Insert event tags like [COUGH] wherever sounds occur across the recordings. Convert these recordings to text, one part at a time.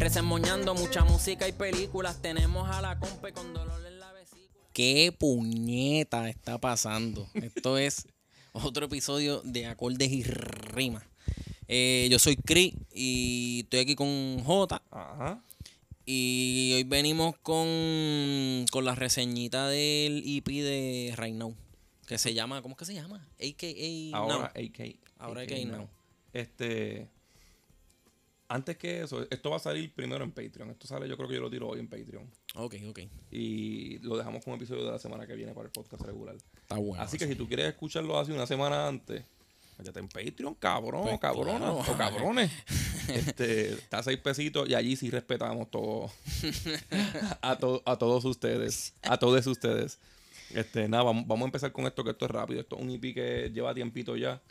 Resemoñando mucha música y películas. Tenemos a la compa con dolor en la vesícula. ¿Qué puñeta está pasando? Esto es otro episodio de acordes y rimas. Eh, yo soy Chris y estoy aquí con J. Ajá. Y hoy venimos con, con la reseñita del EP de Right Now. Que se llama, ¿cómo es que se llama? AKA Ahora Now. AK. Ahora AK Now. Este. Antes que eso, esto va a salir primero en Patreon. Esto sale, yo creo que yo lo tiro hoy en Patreon. Ok, ok. Y lo dejamos como episodio de la semana que viene para el podcast regular. Está bueno. así que si tú quieres escucharlo así una semana antes, váyate en Patreon, cabrón, Pues cabrona, claro. o cabrones. [LAUGHS] este, está a seis pesitos y allí sí respetamos todo. [LAUGHS] a, to- a todos ustedes. A todos ustedes. Este, nada, vamos, vamos a empezar con esto, que esto es rápido. Esto es un EP que lleva tiempito ya.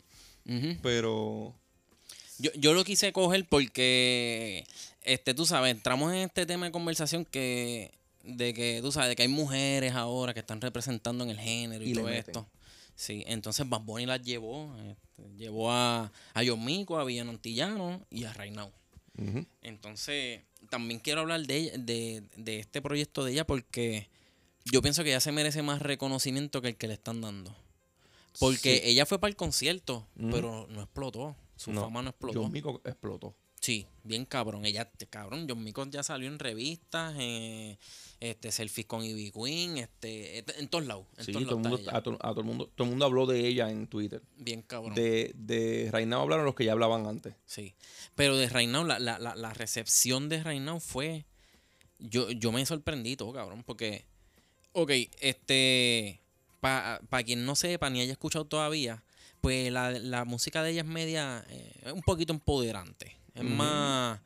Pero yo, yo lo quise coger porque, este, tú sabes, entramos en este tema de conversación que, de que, tú sabes, de que hay mujeres ahora que están representando en el género y, todo esto. Sí, entonces Bad Bunny las llevó, este, llevó a, a John Mico, a Villano Antillano y a ujú, Entonces, también quiero hablar de, ella- de, de este proyecto de ella porque yo pienso que ella se merece más reconocimiento que el que le están dando. Porque Sí. ella fue para el concierto, pero no explotó. Su No, fama no explotó. John Mico explotó. Sí, bien cabrón. Ella, cabrón, John Mico ya salió en revistas, eh, este, selfies con Ivy Queen, este, en todos lados. En Sí, todos todo el, lados mundo, a, to- a todo el mundo, todo el mundo habló de ella en Twitter. Bien cabrón. De, de Reinao hablaron los que ya hablaban antes. Sí. Pero de Now, la, la, la, la recepción de Now fue. Yo, yo me sorprendí todo, cabrón. Porque. Ok, este. Para quien no sepa ni haya escuchado todavía, pues la, la música de ella es media. eh, un poquito empoderante. Es más.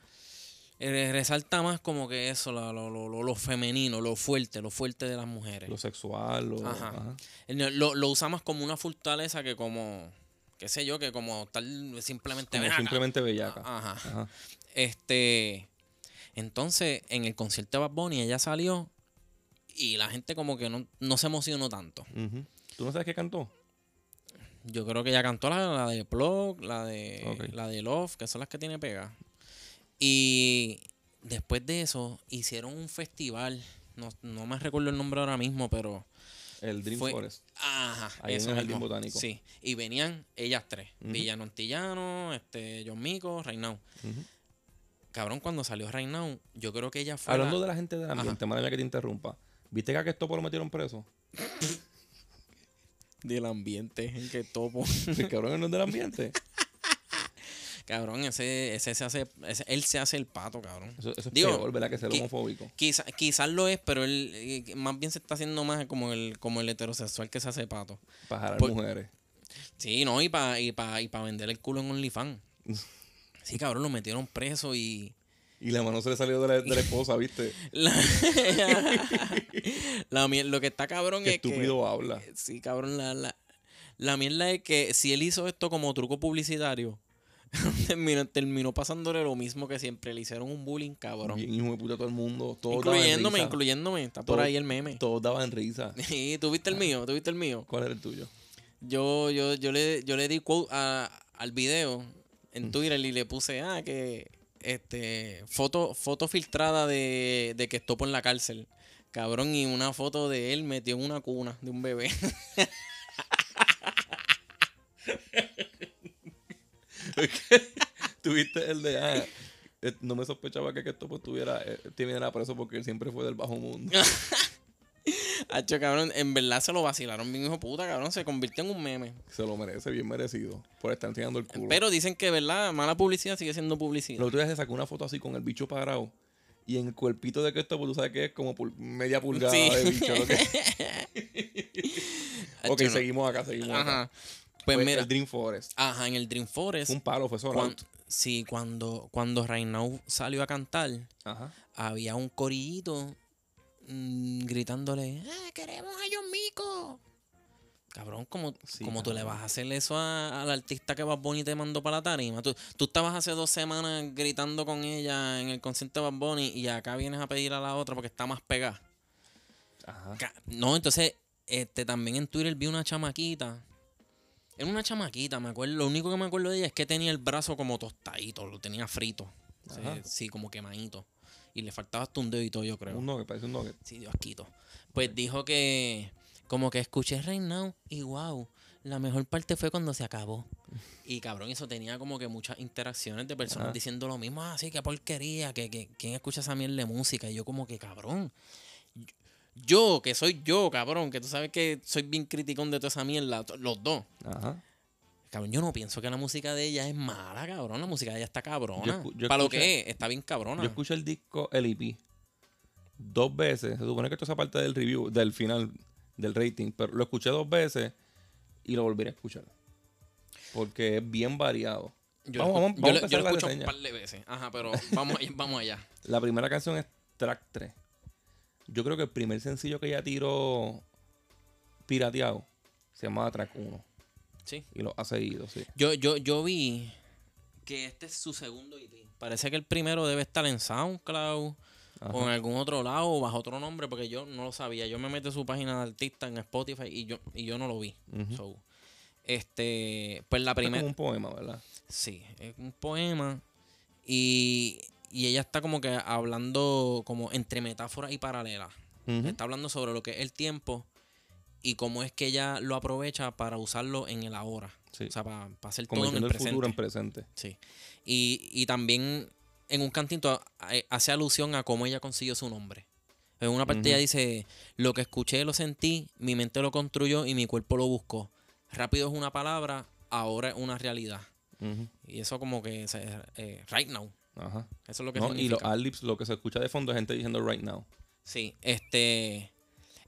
eh, resalta más como que eso, lo, lo, lo, lo femenino, lo fuerte, lo fuerte de las mujeres. Lo sexual, lo, Ajá. Lo, usa más como una fortaleza que como. qué sé yo, que como tal simplemente. Como simplemente bellaca. Ajá. Ajá. Este. Entonces, en el concierto de Bad Bunny, ella salió y la gente como que no, no se emocionó tanto. Ujú. ¿Tú no sabes qué cantó? Yo creo que ella cantó la, la de Plug, la de, la de Love, que son las que tiene pega. Y después de eso, hicieron un festival. No, no me recuerdo el nombre ahora mismo, pero. El Dream Fue- Forest. Ajá, Ahí en eso el Jardín mismo. Botánico. Sí, y venían ellas tres. Villano Antillano, este, John Mico, Reinao. Cabrón, cuando salió Reinao, yo creo que ella fue. Hablando la- de la gente del ambiente, madre mía que te interrumpa. ¿Viste que a Kestopo lo metieron preso? [LAUGHS] del ambiente en que topo. [LAUGHS] El cabrón no es del ambiente. [LAUGHS] cabrón, ese, ese se hace, ese- él se hace el pato, cabrón. Eso, eso es Digo, peor, ¿verdad? Que ser qui- homofóbico. Quizá- quizás lo es, pero él eh, más bien se está haciendo más como el, como el heterosexual que se hace pato. Para jalar por- mujeres. Sí, no, y para y pa, y pa vender el culo en OnlyFans. [LAUGHS] Sí, cabrón, lo metieron preso y. Y la mano se le salió de la, de la esposa, ¿viste? [LAUGHS] La, la lo que está cabrón Qué es que. estúpido habla. Sí, cabrón, la, la, la mierda es que si él hizo esto como truco publicitario, [LAUGHS] terminó, terminó pasándole lo mismo que siempre. Le hicieron un bullying, cabrón. Bien hijo de puta todo el mundo. Todos daban incluyéndome, risa. incluyéndome. Está por ahí el meme. Todos daban risa. [LAUGHS] Sí, ¿tú viste el mío? ¿Tú viste el mío? ¿Cuál era el tuyo? Yo, yo, yo, le, yo le di quote a- al video Mm. en Twitter y le puse, ah, que este foto, foto filtrada de, de que estopo en la cárcel. Cabrón, y una foto de él metió en una cuna de un bebé. [LAUGHS] Tuviste el de. Ah, eh, no me sospechaba que Kestopo estuviera. Eh, estuviera preso porque él siempre fue del bajo mundo. [LAUGHS] Hacho, cabrón, en verdad se lo vacilaron bien hijo puta, cabrón. Se convirtió en un meme. Se lo merece, bien merecido. Por estar enseñando el culo. Pero dicen que, ¿verdad? Mala publicidad sigue siendo publicidad. El otro día se sacó una foto así con el bicho parado. Y en el cuerpito de Kestopo, tú sabes que es como pul- media pulgada Sí. de bicho. lo [LAUGHS] que- ok, no. seguimos acá, seguimos acá. Pues Fue mira. El Dream Forest. Ajá, en el Dream Forest. Un palo, fue out. si cuando, cuando Reinau salió a cantar, Ajá. había un corillito mm, gritándole, "Ah, queremos a John Mico. Cabrón, como, Sí, como tú le vas a hacer eso al artista que Bad Bunny te mandó para la tarima. Tú, tú estabas hace dos semanas gritando con ella en el concierto de Bad Bunny y acá vienes a pedir a la otra porque está más pegada. Ajá. No, entonces, este también en Twitter vi una chamaquita. Era una chamaquita, me acuerdo. Lo único que me acuerdo de ella es que tenía el brazo como tostadito, lo tenía frito. Sí, sí, como quemadito. Y le faltaba hasta un dedito, yo creo. Un nugget, parece un nugget. Sí, Dios quito. Pues dijo que como que escuché Right Now y wow, la mejor parte fue cuando se acabó. Y cabrón, eso tenía como que muchas interacciones de personas Ajá. diciendo lo mismo, así que porquería, que, que quién escucha esa mierda de música. Y yo como que cabrón. Yo, que soy yo, cabrón, que tú sabes que soy bien criticón de toda esa mierda, los dos. Ajá. Cabrón, yo no pienso que la música de ella es mala, cabrón. La música de ella está cabrona. yo Para lo que es, está bien cabrona. Yo escuché el disco, el EP, dos veces. Se supone que esto es parte del review, del final, del rating. Pero lo escuché dos veces y lo volveré a escuchar. Porque es bien variado. Yo, Vamos- lo, vamos- vamos yo lo- yo escucho un par de veces. Ajá, pero vamos, vamos allá. [LAUGHS] La primera canción es track 3. Yo creo que el primer sencillo que ella tiró pirateado se llamaba track 1. Sí. Y lo ha seguido, sí. Yo, yo, yo vi que este es su segundo EP. Parece que el primero debe estar en SoundCloud Ajá. o en algún otro lado o bajo otro nombre porque yo no lo sabía. Yo me metí a su página de artista en Spotify y yo, y yo no lo vi. So, este, pues la Es primera... un poema, ¿verdad? Sí, es un poema y, y ella está como que hablando como entre metáforas y paralelas. Ujú. Está hablando sobre lo que es el tiempo y cómo es que ella lo aprovecha para usarlo en el ahora. Sí. O sea, para, hacer todo en el el futuro en presente. Sí. Y, y también en un cantito eh, hace alusión a cómo ella consiguió su nombre. En una parte ella dice, lo que escuché lo sentí, mi mente lo construyó y mi cuerpo lo buscó. Rápido es una palabra, ahora es una realidad. Y eso como que, se- eh, right now. Ajá. Eso es lo que No, y los significa. adlibs, lo que se escucha de fondo es gente diciendo right now. Sí, este.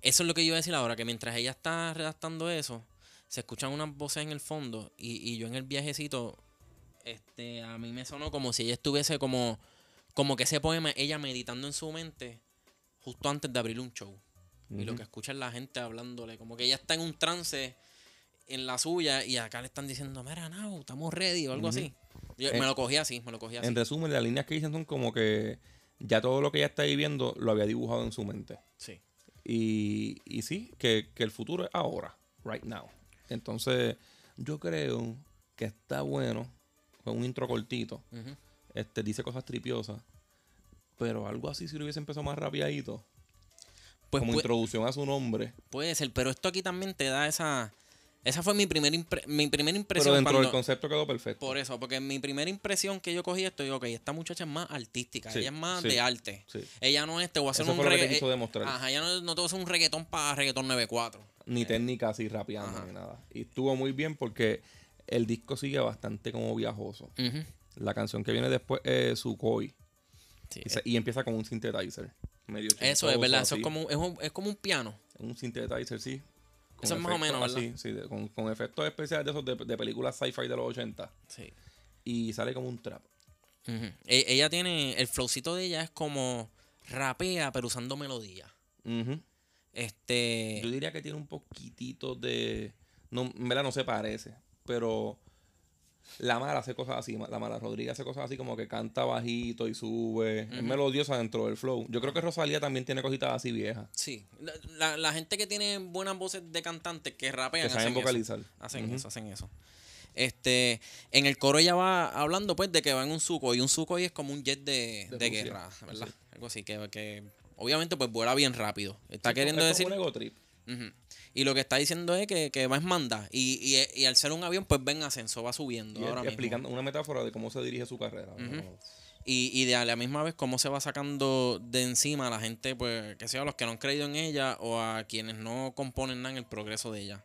Eso es lo que yo iba a decir ahora, que mientras ella está redactando eso, se escuchan unas voces en el fondo y, y yo en el viajecito, este, a mí me sonó como si ella estuviese como, como que ese poema, ella meditando en su mente justo antes de abrir un show. Y lo que escucha es la gente hablándole, como que ella está en un trance en la suya y acá le están diciendo, mira, no, estamos ready o algo así. Yo- En- me lo cogí así, me lo cogí así. En resumen, las líneas que dicen son como que ya todo lo que ella está viviendo lo había dibujado en su mente. Sí. Y, y sí, que, que el futuro es ahora, right now. Entonces, yo creo que está bueno. Fue un intro cortito. Este, dice cosas tripiosas. Pero algo así, si lo hubiese empezado más rapidito, Pues como introducción a su nombre. Puede ser, pero esto aquí también te da esa. Esa fue mi, primer impre- mi primera impresión. Pero dentro cuando- del concepto quedó perfecto. por eso, porque mi primera impresión que yo cogí esto, digo, ok, esta muchacha es más artística, Sí, ella es más sí, de arte. Sí. Ella no es, te voy a hacer Eso un reggaetón. Ajá, ella no, no te voy a hacer un reggaetón para reggaetón 94. Ni técnica así rapeando ni nada. Y estuvo muy bien porque el disco sigue bastante como viajoso. La canción que viene después es Sukhoi. Sí, Y, se- y empieza con un synthesizer. Medio eso es verdad, eso es como, es, un, es como un piano. Un synthesizer, sí. Eso es más o menos, así, sí, con, con efectos especiales de esos de, de películas sci-fi de los 80. Sí. Y sale como un trap. E- ella tiene, el flowcito de ella es como rapea, pero usando melodía. Este. Yo diría que tiene un poquitito de. No, en verdad no se parece. Pero la mala hace cosas así. La mala Rodríguez hace cosas así como que canta bajito y sube. Es melodiosa dentro del flow. Yo creo que Rosalía también tiene cositas así viejas. Sí. La, la- la gente que tiene buenas voces de cantantes que rapean Que saben hacen eso. vocalizar. Hacen Ujú. eso, hacen eso. Este, en el coro ella va hablando pues de que va en un suco y un suco es como un jet de, De guerra, ¿verdad? sí. Algo así, que, que obviamente pues vuela bien rápido. Está Sí, queriendo es decir... como un ego trip. Y lo que está diciendo es que, que va en manda y, y, y al ser un avión pues va en ascenso, va subiendo Y ahora mismo. explicando una metáfora de cómo se dirige su carrera. Y, y de a la misma vez cómo se va sacando de encima a la gente, pues, que sea a los que no han creído en ella o a quienes no componen nada en el progreso de ella.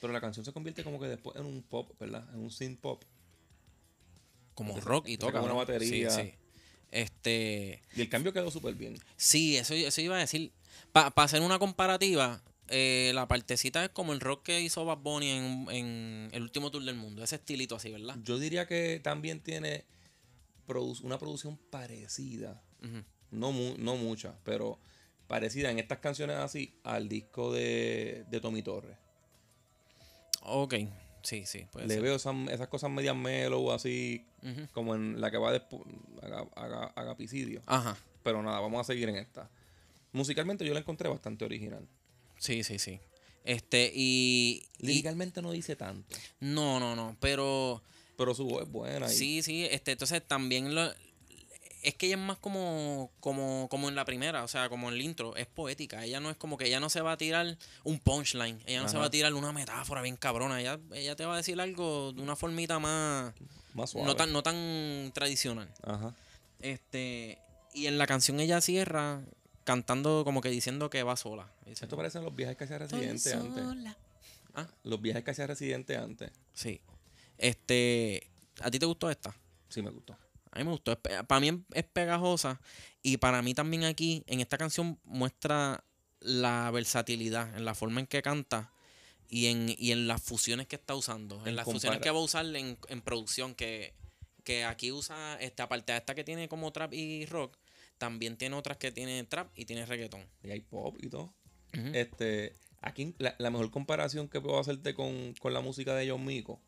Pero la canción se convierte como que después en un pop, ¿verdad? En un synth pop. Como rock y toca. con una batería. Sí, sí. Este. Y el cambio quedó súper bien. Sí, eso, eso iba a decir. Para hacer una comparativa, eh, la partecita es como el rock que hizo Bad Bunny en, en el último tour del mundo. Ese estilito así, ¿verdad? Yo diría que también tiene produ- una producción parecida. No, mu- no mucha, pero parecida en estas canciones así al disco de, de Tommy Torres. Ok, sí, sí. Puede Le ser. veo esas, esas cosas medias mellow, así como en la que va después, Agapicidio. Ajá. Pero nada, vamos a seguir en esta. Musicalmente yo la encontré bastante original. Sí, sí, sí. Este, y. y- Líricamente no dice tanto, no, no, no. Pero. pero su voz es buena. y- Sí, sí. Este, entonces también lo. Es que ella es más como, como, como en la primera, o sea, como en el intro, es poética. Ella no es como que ella no se va a tirar un punchline, ella no se va a tirar una metáfora bien cabrona. Ella, ella te va a decir algo de una formita más. Más suave. No tan, no tan tradicional. Ajá. Este. Y en la canción ella cierra cantando como que diciendo que va sola. Dice, Esto parecen los viajes que hacía "Estoy Residente antes. sola". Ah, Los viajes que hacía Residente antes. sí. Este. ¿A ti te gustó esta? Sí me gustó. A mí me gustó. Para mí es pegajosa. Y para mí también aquí, en esta canción, muestra la versatilidad en la forma en que canta y en, y en las fusiones que está usando. En, En las fusiones que va a usar en, en producción. Que, que aquí usa, esta aparte de esta que tiene como trap y rock, también tiene otras que tiene trap y tiene reggaetón. Y hay pop y todo. Este, aquí la, la mejor comparación que puedo hacerte con, con la música de John Mico,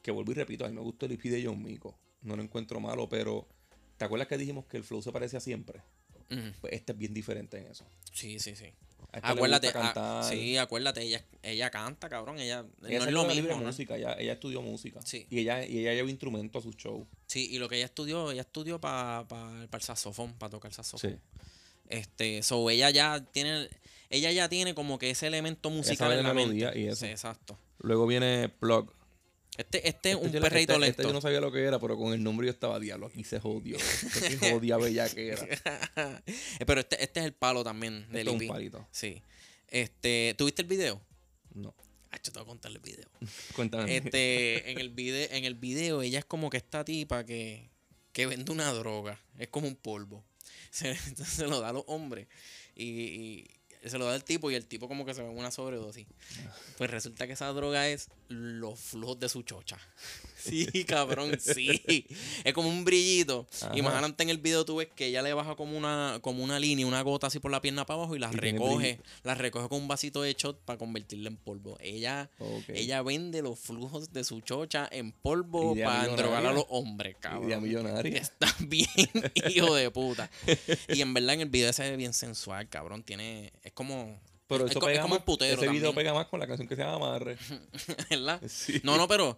que vuelvo y repito, a mí me gustó el EP de John Mico. No lo encuentro malo, pero ¿te acuerdas que dijimos que el flow se parecía siempre? Ujú. Pues este es bien diferente en eso. Sí, sí, sí. A esta le Acuérdate, cantar. sí, acuérdate, ella, ella canta, cabrón. Ella, Ella no es lo mismo. ¿no? música, ella, ella estudió música. Sí. Y ella, y ella lleva instrumentos a sus shows. Sí, y lo que ella estudió, ella estudió para el saxofón, para tocar saxofón. Sí. Este, so ella ya tiene, ella ya tiene como que ese elemento musical en la melodía mente. y eso. Sí, exacto. Luego viene Plug. Este, este es Este un yo- perrito este- lento. este yo no sabía lo que era, pero con el nombre yo estaba diablo. Aquí se jodió. Aquí [LAUGHS] jodía bella que era. Eh, Pero este, este es el palo también del Esto es un palito. Sí. Este, ¿tuviste el video? No. Ah, yo te voy a contar el video. [LAUGHS] Cuéntame. Este, en el video, en el video, ella es como que esta tipa que, que vende una droga. Es como un polvo. [LAUGHS] Se, lo da a los hombres. Y, y se lo da al tipo y el tipo como que se ve una sobredosis. Pues resulta que esa droga es los flujos de su chocha. [LAUGHS] Sí, cabrón, sí. Es como un brillito. Ajá. Y más adelante en el video tú ves que ella le baja como una, como una línea, una gota así por la pierna para abajo y tiene recoge. Las recoge con un vasito de shot para convertirla en polvo. Ella ella vende los flujos de su chocha en polvo para drogar a los hombres, cabrón. Idea millonaria. [LAUGHS] Está bien, hijo de puta. Y en verdad en el video se ve bien sensual, cabrón. Tiene. Es como. Pero es, eso co- pega es como más, un putero Ese video pega más con la canción que se llama Amarre. [LAUGHS] ¿verdad? Sí. No, no, pero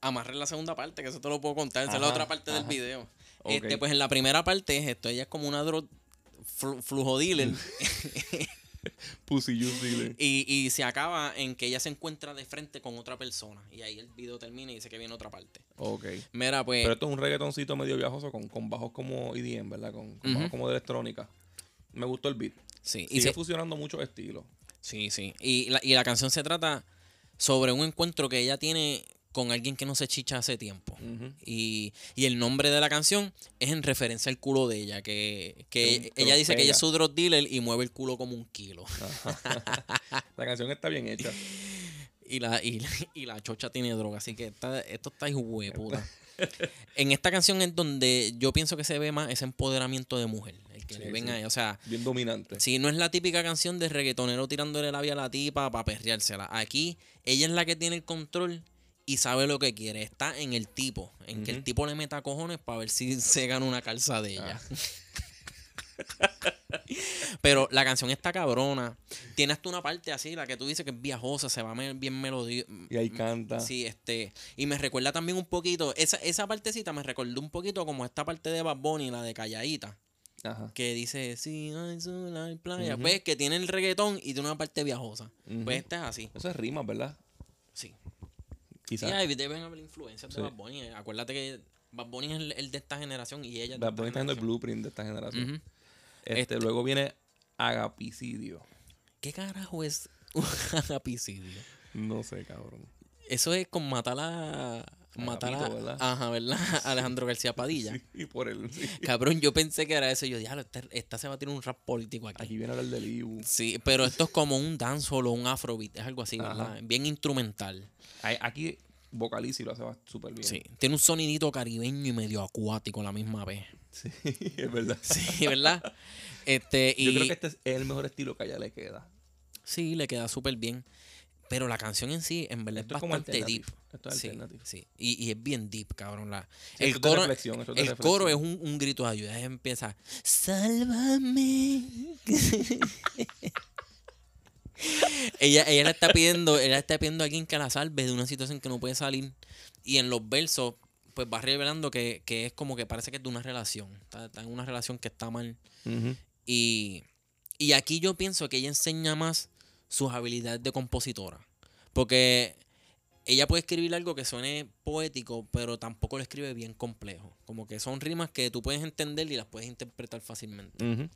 amarré la segunda parte, que eso te lo puedo contar. Esa es la otra parte del video. Ok. Este, pues en la primera parte es esto. Ella es como una dro flu- flujo dealer. [LAUGHS] Pussy Juice Dealer. y, y se acaba en que ella se encuentra de frente con otra persona. Y ahí el video termina y dice que viene otra parte. Ok. Mira, pues. Pero esto es un reggaetoncito medio viajoso con, con bajos como EDM, ¿verdad? Con, bajos como de electrónica. Me gustó el beat. Sí, y Sigue se- fusionando muchos estilos. Sí, sí. Y la, y la canción se trata sobre un encuentro que ella tiene con alguien que no se chicha hace tiempo. Y, y el nombre de la canción es en referencia al culo de ella, que, que ella dice que ella es su drug dealer y mueve el culo como un kilo. [LAUGHS] La canción está bien hecha. [LAUGHS] Y la, y, la- y la chocha tiene droga, así que está- esto está hijo puta. [LAUGHS] En esta canción es donde yo pienso que se ve más ese empoderamiento de mujer. Que le ven ahí. O sea, Bien dominante. Sí, no es la típica canción de reggaetonero tirándole labia a la tipa para perreársela. Aquí ella es la que tiene el control y sabe lo que quiere. Está en el tipo, en que el tipo le meta cojones para ver si [LAUGHS] se gana una calza de ella. [LAUGHS] Pero la canción está cabrona. Tiene hasta una parte así, la que tú dices que es viajosa, se va bien melodiosa. Y ahí canta. Sí, este. Y me recuerda también un poquito, esa, esa partecita me recordó un poquito como esta parte de Bad Bunny, la de Calladita Ajá. que dice, sí, hay sol, hay playa. Pues que tiene el reggaetón y tiene una parte viajosa. Pues esta es así. Eso es rimas, ¿verdad? Sí. Quizás. Ahí deben haber influencias de Sí. Bad Bunny. Acuérdate que Bad Bunny es el, el de esta generación y ella es Bad Bunny está haciendo el blueprint de esta generación. Este, Este- Luego viene Agapicidio. ¿Qué carajo es un [LAUGHS] agapicidio? No sé, cabrón. Eso es con matar a... Matar a... ¿verdad? Ajá, ¿verdad? [LAUGHS] Alejandro García Padilla. [LAUGHS] Sí, y por él. sí. Cabrón, yo pensé que era eso. Yo, diablo, esta, esta se va a tirar un rap político aquí. Aquí viene a hablar del Ibu. Sí, pero esto es como un dancehall o un afrobeat. Es algo así, Ajá. ¿verdad? Bien instrumental. Aquí vocaliza y lo hace súper bien. Sí, tiene un sonidito caribeño y medio acuático a la misma vez. [LAUGHS] Sí, es verdad. Sí, ¿verdad? Este, y Yo creo que este es el mejor estilo que a ella le queda. sí, le queda súper bien. Pero la canción en sí, en verdad, Esto es bastante deep. Esto es sí, alternativo. sí. Y, y es bien deep, cabrón. La, Sí, el coro, reflexión, el coro es un, un grito de ayuda. Empieza, sálvame. [LAUGHS] ella, ella le está pidiendo, ella está pidiendo a alguien que la salve de una situación que no puede salir. Y en los versos, pues va revelando que, que es como que parece que es de una relación. Está, está en una relación que está mal. Y, y aquí yo pienso que ella enseña más sus habilidades de compositora. Porque ella puede escribir algo que suene poético, pero tampoco lo escribe bien complejo. Como que son rimas que tú puedes entender y las puedes interpretar fácilmente.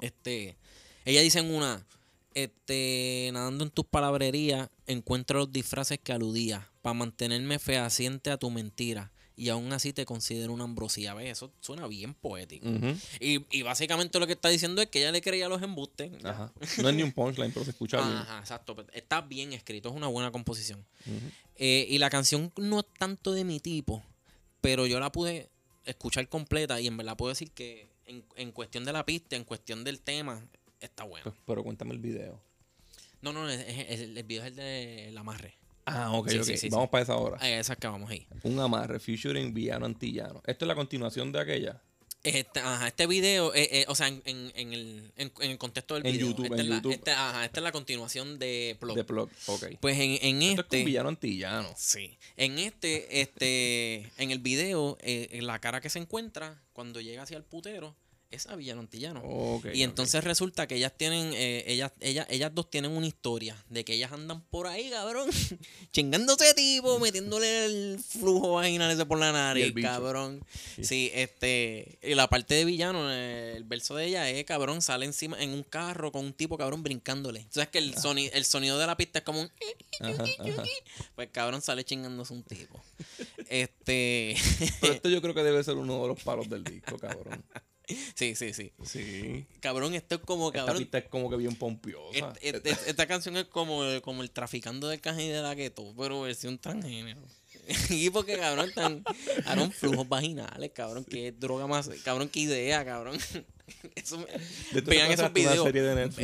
Este, ella dice en una, este, nadando en tus palabrerías, encuentro los disfraces que aludía, para mantenerme fehaciente a tu mentira. Y aún así te considero una ambrosía. ¿Ves? Eso suena bien poético. Y, y básicamente lo que está diciendo es que ella le creía a los embustes. Ajá. No es ni un punchline, pero se escucha bien. Ajá, exacto. Pues, Está bien escrito, es una buena composición. Eh, y la canción no es tanto de mi tipo, pero yo la pude escuchar completa y en verdad puedo decir que en, en cuestión de la pista, en cuestión del tema, está bueno. Pues, pero cuéntame el video. No, no, es- es- es- el video es el de la amarre. Ah, ok, Sí, ok. sí, sí, Vamos para esa hora. A esa que vamos ahí. Un amarre, featuring villano antillano. Esto es la continuación de aquella. Este, ajá, este video, eh, eh, o sea, en, en- en el, en, el contexto del En video. YouTube, en es la, YouTube. este- ajá, esta es la continuación de Plug. De plug. Ok. Pues en, en Esto es con este. villano antillano. Sí. En este, este, en el video, eh, en la cara que se encuentra cuando llega hacia el putero es a Villano Antillano. Y entonces resulta que ellas tienen, eh, ellas, ellas, ellas dos tienen una historia de que ellas andan por ahí, cabrón, [LAUGHS] chingándose a tipo, metiéndole el flujo vaginal ese por la nariz, cabrón. Sí. Sí, este, y la parte de villano, eh, el verso de ella es, cabrón, sale encima en un carro con un tipo, cabrón, brincándole. Entonces que el, soni- el sonido de la pista es como un... Ajá, ajá. Pues cabrón sale chingándose un tipo. [LAUGHS] Este. Pero esto yo creo que debe ser uno de los palos del disco, cabrón. [LAUGHS] sí, sí, sí. Sí. Cabrón, esto es como Esta cabrón. pista es como que bien pompiosa. et- et- et- esta canción es como, el- como el traficando del cajón de la gueto, pero versión transgénero. [LAUGHS] y porque cabrón están cabrón, flujos vaginales, cabrón, que droga más, cabrón, qué idea, cabrón. [LAUGHS] Eso vean esos videos.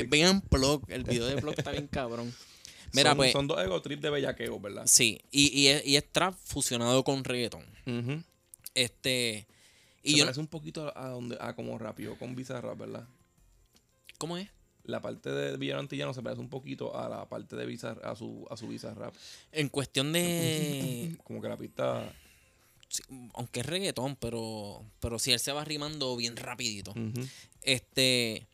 Vean Plug, el video de Plug está bien cabrón. [LAUGHS] Mira, son, pues, son dos ego trip de bellaqueo, ¿verdad? sí, y, y, es, y es trap fusionado con reggaeton. Este, y Se yo, parece un poquito a, donde, a como rápido con Bizarrap, ¿verdad? ¿cómo es? La parte de Villano Antillano se parece un poquito a la parte de Bizarrap, a su, a su Bizarrap. En cuestión de. [LAUGHS] Como que la pista... sí, aunque es reggaetón, pero. Pero si él se va rimando bien rapidito. Este.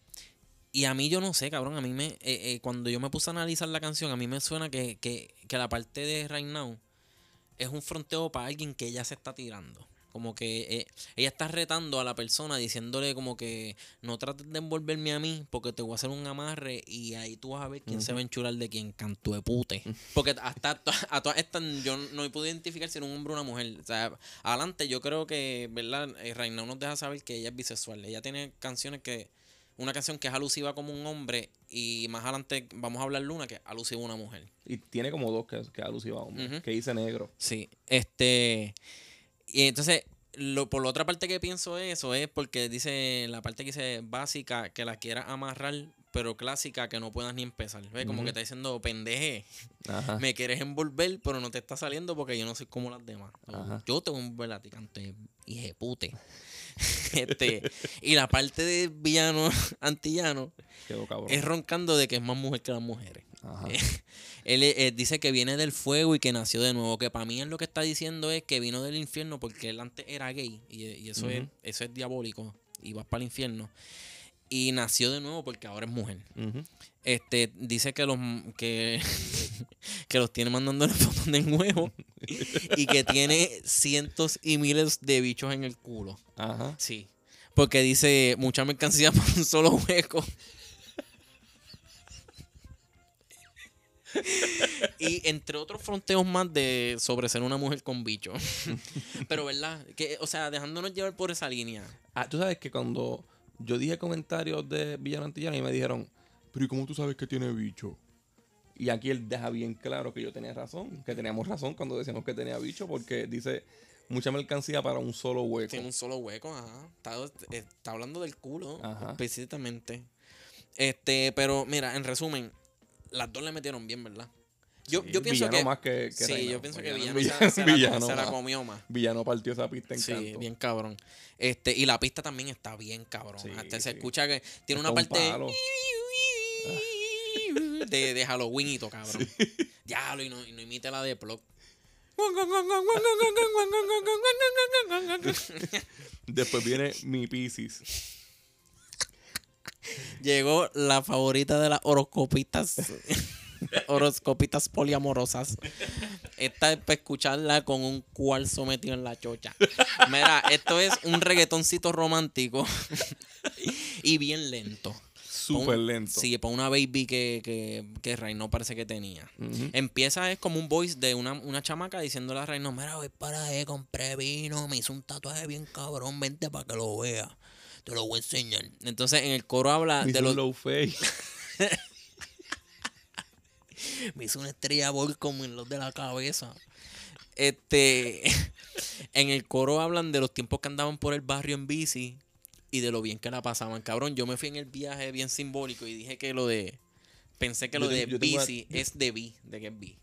Y a mí yo no sé, cabrón. A mí me. eh, eh, cuando yo me puse a analizar la canción, a mí me suena que, que, que la parte de Right Now es un fronteo para alguien que ella se está tirando. Como que eh, ella está retando a la persona diciéndole como que no trates de envolverme a mí porque te voy a hacer un amarre y ahí tú vas a ver quién se va a enchular de quién canto de pute. Porque hasta a todas estas yo no pude identificar si era un hombre o una mujer. O sea, adelante yo creo que, ¿verdad? Eh, Now nos deja saber que ella es bisexual. Ella tiene canciones que... Una canción que es alusiva como un hombre y más adelante vamos a hablar de una que es alusiva a una mujer. Y tiene como dos que, que alusiva a hombre, que dice negro. Sí, este. Y entonces, lo, por la otra parte que pienso eso es porque dice la parte que dice básica que la quieras amarrar, pero clásica que no puedas ni empezar. ¿Ves? Como que está diciendo, pendeje, Ajá. me quieres envolver, pero no te está saliendo porque yo no soy como las demás. Ajá. Yo te voy a envolver a ti, canto pute. [LAUGHS] este, y la parte de villano [LAUGHS] antillano Quedó es roncando de que es más mujer que las mujeres. Ajá. [LAUGHS] Él, eh, dice que viene del fuego y que nació de nuevo. Que para mí él lo que está diciendo es que vino del infierno porque él antes era gay. Y, y eso, es, eso es diabólico. Y vas para el infierno. Y nació de nuevo porque ahora es mujer. Ujú. Este, dice que los que, [LAUGHS] que los tiene mandándole fotos de huevo. y que tiene cientos y miles de bichos en el culo. Ajá. Sí. Porque dice mucha mercancía [LAUGHS] por un solo hueco. y entre otros fronteos más de sobre ser una mujer con bicho. [LAUGHS] Pero, ¿verdad? Que, o sea, dejándonos llevar por esa línea. Ah, tú sabes que cuando yo dije comentarios de Villano Antillano y me dijeron, pero ¿y cómo tú sabes que tiene bicho? Y aquí él deja bien claro que yo tenía razón, que teníamos razón cuando decíamos que tenía bicho, porque dice mucha mercancía para un solo hueco. Tiene un solo hueco, ajá. Está, está hablando del culo, Ajá. precisamente. Este, pero mira, en resumen, las dos le metieron bien, ¿verdad? Yo, Sí, yo pienso villano que. más que, que sí, Reina. yo pienso que Villano- Villano, [LAUGHS] se- se, la, villano se la más. comió más. Villano partió esa pista en Sí, canto. bien cabrón. Este, y la pista también está bien cabrón. Sí, Hasta se escucha que tiene Está una un parte palo. [LAUGHS] de, de Halloween y todo, cabrón. Diablo, y no, y no imite la de Plug. Después viene mi Pisces. Llegó la favorita de las horoscopistas. [LAUGHS] horoscopistas poliamorosas. Esta es para escucharla con un cuarzo metido en la chocha. Mira, esto es un reggaetoncito romántico [LAUGHS] y bien lento. Súper lento. Sí, para una baby que, que, que Reino parece que tenía. Empieza es como un voice de una, una chamaca diciéndole a Reino, mira, voy para ahí, compré vino, me hizo un tatuaje bien cabrón, vente para que lo vea. Te lo voy a enseñar. Entonces en el coro habla Me de hizo los... low face. [LAUGHS] Me hizo una estrella bol como en los de la cabeza. Este... [LAUGHS] en el coro hablan de los tiempos que andaban por el barrio en bici y de lo bien que la pasaban. Cabrón, yo me fui en el viaje bien simbólico y dije que lo de... Pensé que Yo lo te- de bici es de bi, de que es bi.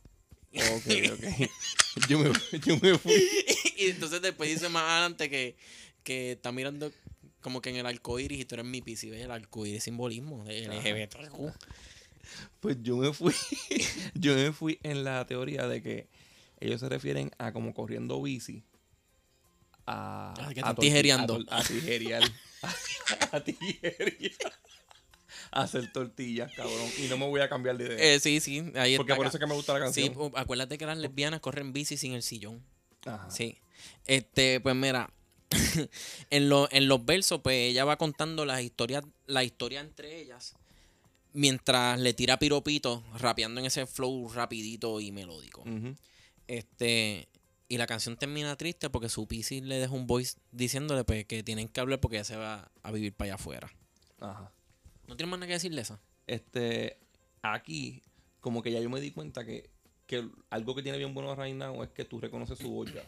Ok, ok. [LAUGHS] Yo me, yo me fui. [LAUGHS] y entonces después dice más adelante que, que está mirando como que en el arcoíris y tú eres mi pisci, ¿ves? El arcoíris simbolismo de LGBTQ. Pues yo me fui. [LAUGHS] Yo me fui en la teoría de que ellos se refieren a como corriendo bici. A, Ah, a. A, tijerear. [LAUGHS] a, tijerear. [LAUGHS] A hacer tortillas, cabrón. Y no me voy a cambiar de idea. Eh, sí, sí, ahí porque está. por eso es que me gusta la Sí, canción. pu- acuérdate que las lesbianas corren bici sin el sillón. Ajá. Sí. Este, pues mira, [LAUGHS] en, lo- en los versos, pues ella va contando las historias, la historia entre ellas, mientras le tira piropito, rapeando en ese flow rapidito y melódico. Este, y la canción termina triste porque su PC le deja un voice diciéndole pues, que tienen que hablar porque ella se va a vivir para allá afuera. Ajá. ¿No tienes más nada que decirle esa? Este, aquí, como que ya yo me di cuenta que, que algo que tiene bien bueno Right Now es que tú reconoces su voz ya.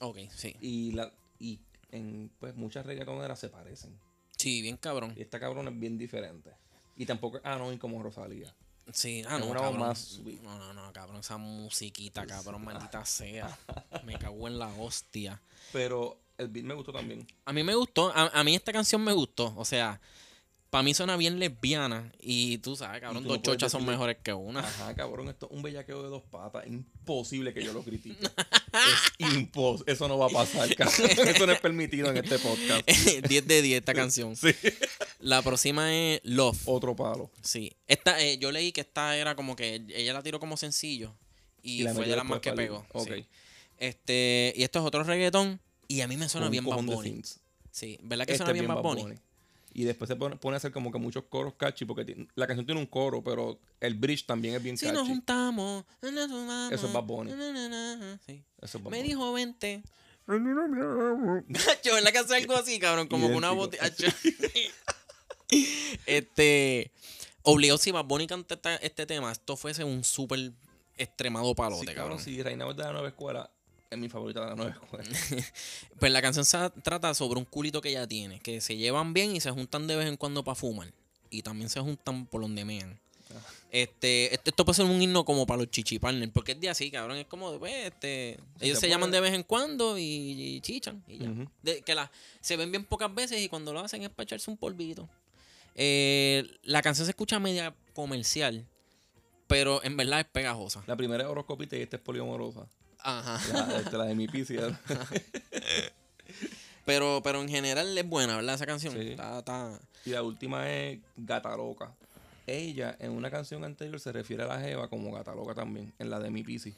Ok, sí. Y, la, y en pues, muchas reggaetoneras se parecen. Sí, bien cabrón. Y esta cabrona es bien diferente. Y tampoco es annoying como Rosalía. Sí, ah, no, una voz cabrón. más. No, no, no, cabrón, esa musiquita, cabrón, maldita sea. [LAUGHS] Me cago en la hostia. Pero el beat me gustó también. A mí me gustó, a, a mí esta canción me gustó, o sea, para mí suena bien lesbiana y tú sabes, cabrón, tú no dos puedes chochas son mejores que una. Ajá, cabrón, esto es un bellaqueo de dos patas. Imposible que yo lo critique. [LAUGHS] es imposible. Eso no va a pasar, [LAUGHS] cabrón. Eso no es permitido en este podcast. [LAUGHS] 10 de 10 esta canción. Sí. La próxima es Love. Otro palo. Sí. Esta, eh, yo leí que esta era como que ella la tiró como sencillo y, Y la fue de las más que pegó. el- sí. Ok. Este, y esto es otro reggaetón y a mí me suena un bien Bad Bunny. Sí, ¿verdad que Este suena bien Bad Bunny? Y después se pone, pone a hacer como que muchos coros catchy, porque la canción tiene un coro, pero el bridge también es bien Si nos catchy. juntamos, nos sumamos, Eso es Bad Bunny. na, na, na, na. Sí. Eso es Bad Me Bunny. dijo 20. Gacho, ¿verdad que hace algo así, cabrón? Como que una botella. [LAUGHS] [LAUGHS] este. Obligado si Bad Bunny canta este tema, esto fuese un súper extremado palote, Sí, cabrón. cabrón, si Reina es de la nueva escuela, es mi favorita de la nueva escuela. [LAUGHS] Pues la canción se trata sobre un culito que ella tiene, que se llevan bien y se juntan de vez en cuando para fumar. Y también se juntan por donde mean. Ah. Este, este- esto puede ser un himno como para los chichi partners, porque es de así, cabrón. Es como, pues, este, ellos se llaman de vez en cuando y, y chichan. Y ya. De- que la, se ven bien pocas veces y cuando lo hacen es para echarse un polvito. Eh, la canción se escucha media comercial, pero en verdad es pegajosa. La primera es horoscopita y esta es poliamorosa. Ajá. La, este, la de mi [LAUGHS] piscis. Pero, pero en general es buena, ¿verdad? Esa canción. Sí. Está, está- Y la última es Gata Loca. Ella en una canción anterior se refiere a la Jeva como Gata Loca también, en la de mi piscis.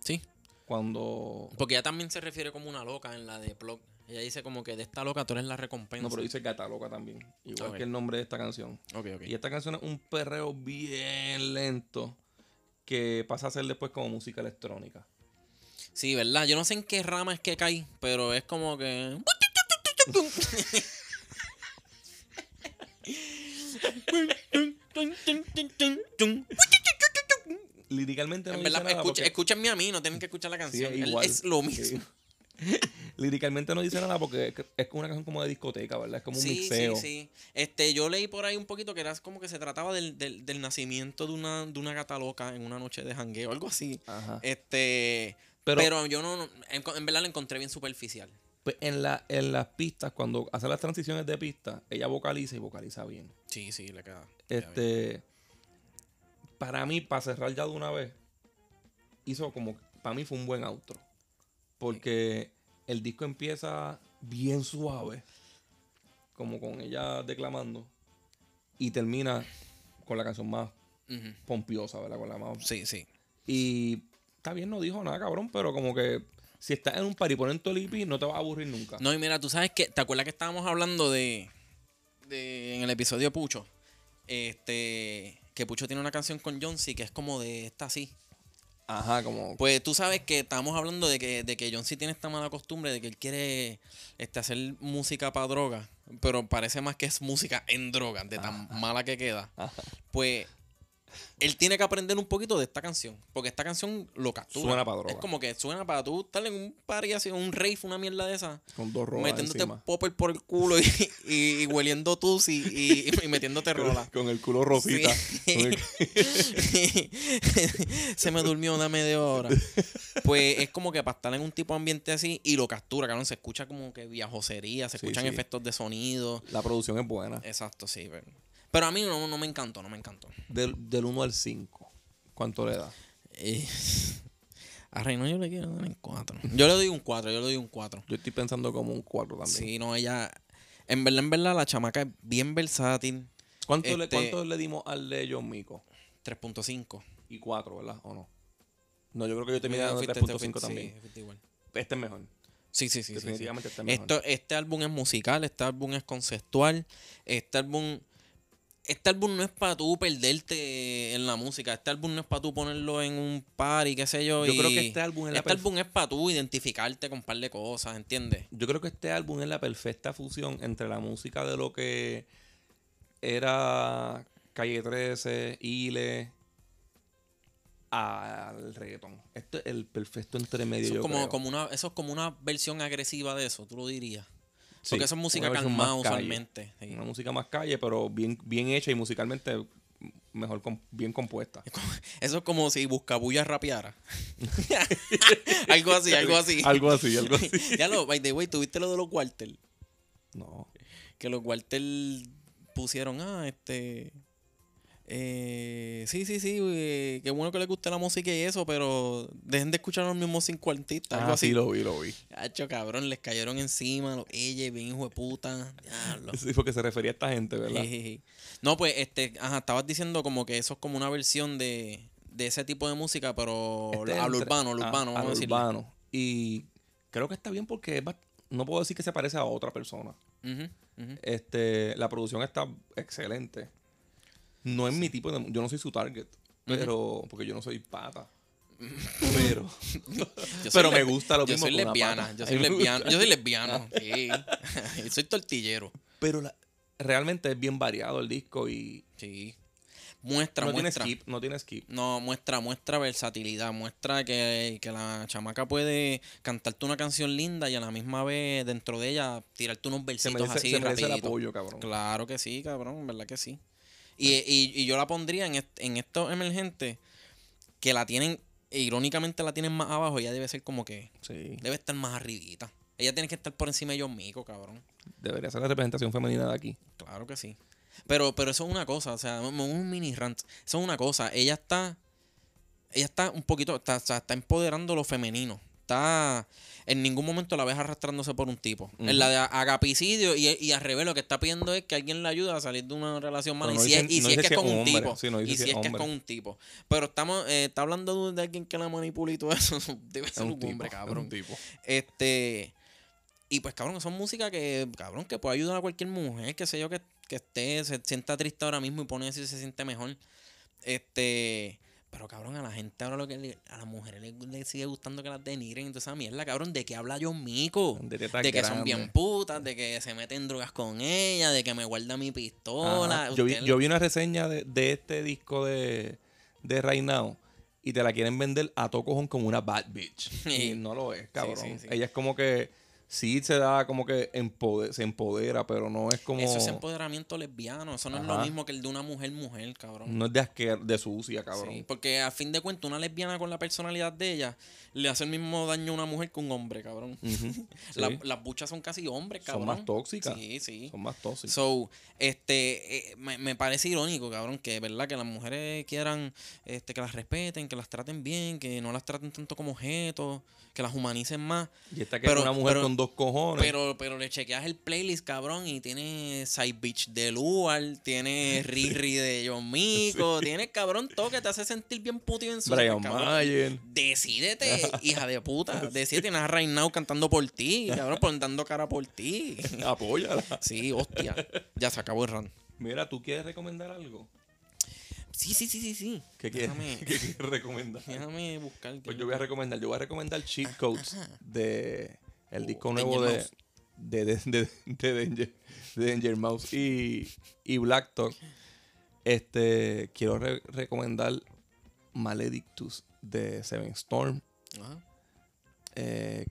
Sí. Cuando. Porque ella también se refiere como una loca en la de Plug. Ella dice como que de esta loca tú eres la recompensa. No, pero dice Gata Loca también. Igual que el nombre de esta canción. Ok, ok. Y esta canción es un perreo bien lento que pasa a ser después como música electrónica. Sí, ¿verdad? Yo no sé en qué rama es que cae, pero es como que... liricalmente no En dice verdad, nada. escucha- porque- escúchenme a mí, no tienen que escuchar la Sí, canción. es Él- igual. Es lo mismo. Sí. [LAUGHS] Liricalmente no dice nada porque es, una canción como de discoteca, ¿verdad? Es como un Sí, mixeo. sí, sí. Este, yo leí por ahí un poquito que era como que se trataba del, del, del nacimiento de una, de una gata loca en una noche de jangueo, algo así. Ajá. Este, Pero- pero, yo no, en, en verdad la encontré bien superficial. Pues en, la, en las pistas, cuando hace las transiciones de pista, ella vocaliza y vocaliza bien. Sí, sí, le queda. le queda bien. Este, para mí, para cerrar ya de una vez, hizo como, para mí fue un buen outro. Porque el disco empieza bien suave, como con ella declamando, y termina con la canción más Ujú. pompiosa, ¿verdad? Con la más... Sí, sí. Y está bien, no dijo nada, cabrón, pero como que si estás en un par y ponen EP, no te vas a aburrir nunca. No, y mira, tú sabes que, ¿te acuerdas que estábamos hablando de, de en el episodio Pucho? Este, que Pucho tiene una canción con John C que es como de esta así. Ajá, como... Pues tú sabes que estamos hablando de que, de que John C tiene esta mala costumbre de que él quiere este, hacer música para droga, pero parece más que es música en droga, de tan mala que queda. Ajá. Pues él tiene que aprender un poquito de esta canción, porque esta canción lo captura. Suena pa' droga. Es como que suena para tú estar en un party así, un rave, una mierda de esa. Con dos rolas metiéndote encima. popper por el culo y, y, y hueliendo tus y, y, y metiéndote rola. Con el culo rosita. Sí. Con el- [LAUGHS] [LAUGHS] Se me durmió una media hora. Pues es como que para estar en un tipo de ambiente así y lo captura, cabrón. Se escucha como que viajosería, se Sí, escuchan sí. efectos de sonido. La producción es buena. Exacto, sí. Pero, pero a mí no, no me encantó, no me encantó. Del, del 1 al 5, ¿cuánto le da? Eh, [LAUGHS] a Reino yo le quiero dar un 4. Yo le doy un 4, yo le doy un 4. Yo estoy pensando como un 4 también. Sí, no, ella. En verdad, en verdad, la chamaca es bien versátil. ¿Cuánto, le, Este- ¿Cuánto le dimos al de John Mico? 3.5. Y 4, ¿verdad? ¿O no? No, yo creo que yo terminé dando Fuiste- 3.5 fuiste- también. sí. Este es mejor. Sí, sí, sí. sí, sí. Definitivamente este es mejor. Esto, este álbum es musical, este álbum es conceptual, este álbum... Este álbum no es para tú perderte en la música, este álbum no es para tú ponerlo en un par y qué sé yo. Yo y creo que este álbum es la Este álbum es para tú identificarte con un par de cosas, ¿entiendes? Yo creo que este álbum es la perfecta fusión entre la música de lo que era Calle 13, Ile, al reggaetón. Esto es el perfecto entremedio. Eso es, como, como una, eso es como una versión agresiva de eso, tú lo dirías. Porque eso es música calmada usualmente. Una música más calle, pero bien, bien hecha y musicalmente mejor bien compuesta. Eso es como si Buscabulla rapeara. [LAUGHS] [LAUGHS] algo así, algo así. algo así, algo así. ya lo, by the way, ¿tuviste lo de los Walter? No. que los Walter pusieron, ah, este. Eh, sí, sí, sí, eh, qué bueno que les guste la música y eso, pero dejen de escuchar a los mismos cinco artistas, algo Ah, así. sí, lo vi, lo vi. Hacho, cabrón, les cayeron encima, los ella, bien hijo de puta. Diablo. [LAUGHS] Sí, porque se refería a esta gente, ¿verdad? Jejeje. No, pues, este, ajá, estabas diciendo como que eso es como una versión de, de ese tipo de música, pero Este es a lo entre- urbano, a lo a- urbano, a vamos a lo decirlo. urbano. Y creo que está bien porque no puedo decir que se parece a otra persona. Este, la producción está excelente. No es mi tipo de... Yo no soy su target. Pero... Porque yo no soy pata. [LAUGHS] Pero... [LAUGHS] Pero me gusta lo yo mismo soy una lesbiana, pata. yo soy gusta. yo soy lesbiano, sí. Yo [LAUGHS] soy tortillero. Pero la- realmente es bien variado el disco y... Sí. Muestra, no tiene muestra. skip. No tiene skip. No, muestra, muestra versatilidad, muestra que, que la chamaca puede cantarte una canción linda y a la misma vez dentro de ella tirarte unos Se versitos merece, así se merece el rapidito. apoyo, cabrón. Claro que sí, cabrón, verdad que sí. Y, y, y yo la pondría en, est- en estos emergentes que la tienen, irónicamente la tienen más abajo, ella debe ser como que, Sí. debe estar más arribita. Ella tiene que estar por encima de John Mico, cabrón. Debería ser la representación femenina de aquí. Claro que sí. Pero, pero eso es una cosa, o sea, un mini rant. Eso es una cosa. Ella está. Ella está un poquito. Está, o sea, está empoderando lo femenino. Está. En ningún momento la ves arrastrándose por un tipo. En la de agapicidio y, y al revés, lo que está pidiendo es que alguien le ayude a salir de una relación mala. Y si, es, dice- y no si es dice que es con es un hombre. tipo. Sí, no dice y si si es es que es con un tipo. Pero estamos, eh, está hablando de alguien que la manipula y todo eso. [LAUGHS] Debe ser un, tipo, hombre, es cabrón. un tipo. Este. Y pues, cabrón, son música que, cabrón, que puede ayudar a cualquier mujer, que sé yo, que, que esté, se sienta triste ahora mismo y pone eso y se siente mejor. Este. Pero cabrón, a la gente ahora lo que le- a las mujeres les, les sigue gustando que las denigren y toda esa mierda, cabrón, de que habla John Mico. De que son bien putas, de que se meten drogas con ella, de que me guarda mi pistola. Yo, vi, yo vi una reseña de, de este disco de, de Right Now y te la quieren vender a todo cojón como una bad bitch. [LAUGHS] Sí. Y no lo es, cabrón. sí, sí. Ella es como que sí se da como que se empodera, pero no es como. Eso es empoderamiento lesbiano. Eso no es lo mismo que el de una mujer mujer, cabrón. No es de asquer, de sucia, cabrón. Sí, porque a fin de cuentas, una lesbiana con la personalidad de ella le hace el mismo daño a una mujer que un hombre, cabrón. [LAUGHS] Sí. las buchas son casi hombres, Son cabrón. más tóxicas. Sí, sí. Son más tóxicas. So, este, eh, me, me parece irónico, cabrón, que verdad que las mujeres quieran este, que las respeten, que las traten bien, que no las traten tanto como objetos, que las humanicen más. y esta que pero- es una mujer pero- con dos cojones. Pero, pero le chequeas el playlist, cabrón, y tiene Side Beach de Luar, tiene [LAUGHS] Riri de John Mico, tiene cabrón todo que te hace sentir bien puto y bien sucio, Brian cabrón. Mayer. Decídete, [LAUGHS] hija de puta. Decídete, tienes a Right Now cantando por ti, cabrón, dando cara por ti. [LAUGHS] Apóyala. Sí, hostia. Ya se acabó el run. Mira, ¿tú quieres recomendar algo? Sí, sí, sí, sí, sí. ¿Qué quieres, Déjame, ¿Qué quieres recomendar? déjame buscar. Pues yo voy a recomendar, yo voy a recomendar Cheat Codes de el disco nuevo Danger de, de, de, de, Danger, Danger Mouse y, y Black Talk. Este, quiero re- recomendar Maledictus de Seven Storm, Ajá. eh,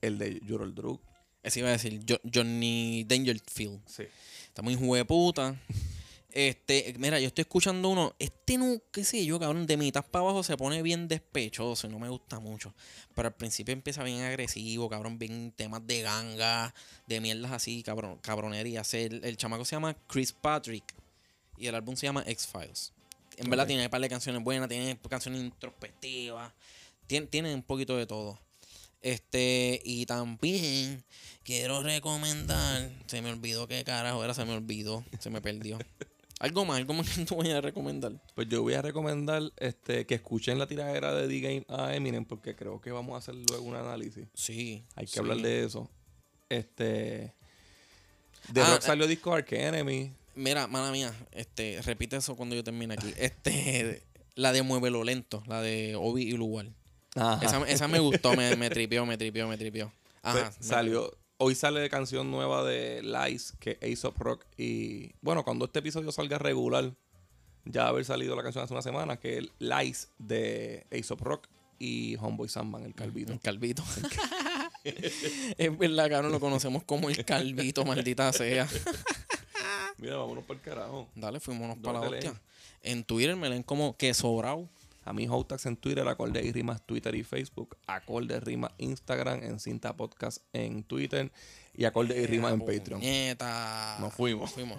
el de Jorol Drug. Ese iba a decir Jo- Johnny Dangerfield. Sí. Está muy jueputa. [LAUGHS] Este, mira, yo estoy escuchando uno. Este no, qué sé yo, cabrón, de mitad para abajo se pone bien despechoso y no me gusta mucho. Pero al principio empieza bien agresivo, cabrón, bien temas de ganga, de mierdas así, cabrón, cabronerías. El, el chamaco se llama Chris Patrick y el álbum se llama X-Files. En verdad tiene un par de canciones buenas, tiene canciones introspectivas, tiene, tiene un poquito de todo. Este, y también quiero recomendar, se me olvidó qué carajo era, se me olvidó, se me perdió. [LAUGHS] Algo más, algo más que [LAUGHS] tú voy a recomendar. Pues yo voy a recomendar este, que escuchen la tiradera de D-Game a Eminem porque creo que vamos a hacer luego un análisis. Sí. Hay que sí. hablar de eso. Este. De Ah, Rock salió disco Ark Enemy. Mira, mala mía, este, repite eso cuando yo termine aquí. [LAUGHS] Este, la de Muévelo Lento, la de Obi y Lugar. Ajá. Esa, esa me gustó, me, me tripió, me tripió, me tripió. Ajá. Pues, salió. Hoy sale canción nueva de Lice, que es Ace of Rock. Y bueno, cuando este episodio salga regular, ya haber salido la canción hace una semana, que es Lice de Ace of Rock y Homeboy Sandman, el calvito. El calvito. [LAUGHS] es verdad, cabrón, lo conocemos como el calvito, maldita sea. Mira, vámonos para el carajo. Dale, ¿Dónde para la hostia. En Twitter me leen como que sobrao. A mí, Hotax en Twitter, Acorde y Rimas Twitter y Facebook, Acorde Rimas Instagram, en Cinta Podcast en Twitter y Acorde y Rimas en Patreon. Nieta. Nos fuimos. Fuimos.